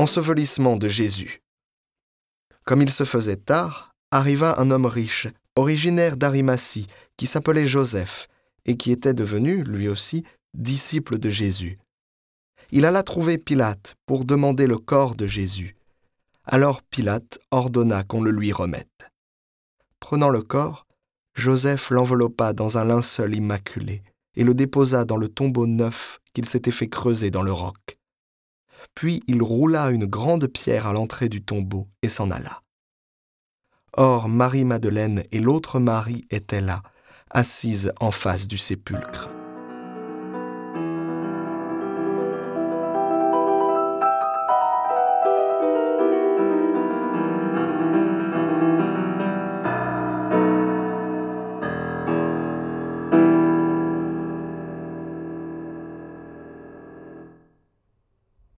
Ensevelissement de Jésus. Comme il se faisait tard, arriva un homme riche, originaire d'Arimatie, qui s'appelait Joseph, et qui était devenu, lui aussi, disciple de Jésus. Il alla trouver Pilate pour demander le corps de Jésus. Alors Pilate ordonna qu'on le lui remette. Prenant le corps, Joseph l'enveloppa dans un linceul immaculé et le déposa dans le tombeau neuf qu'il s'était fait creuser dans le roc. Puis il roula une grande pierre à l'entrée du tombeau et s'en alla. Or Marie-Madeleine et l'autre Marie étaient là, assises en face du sépulcre.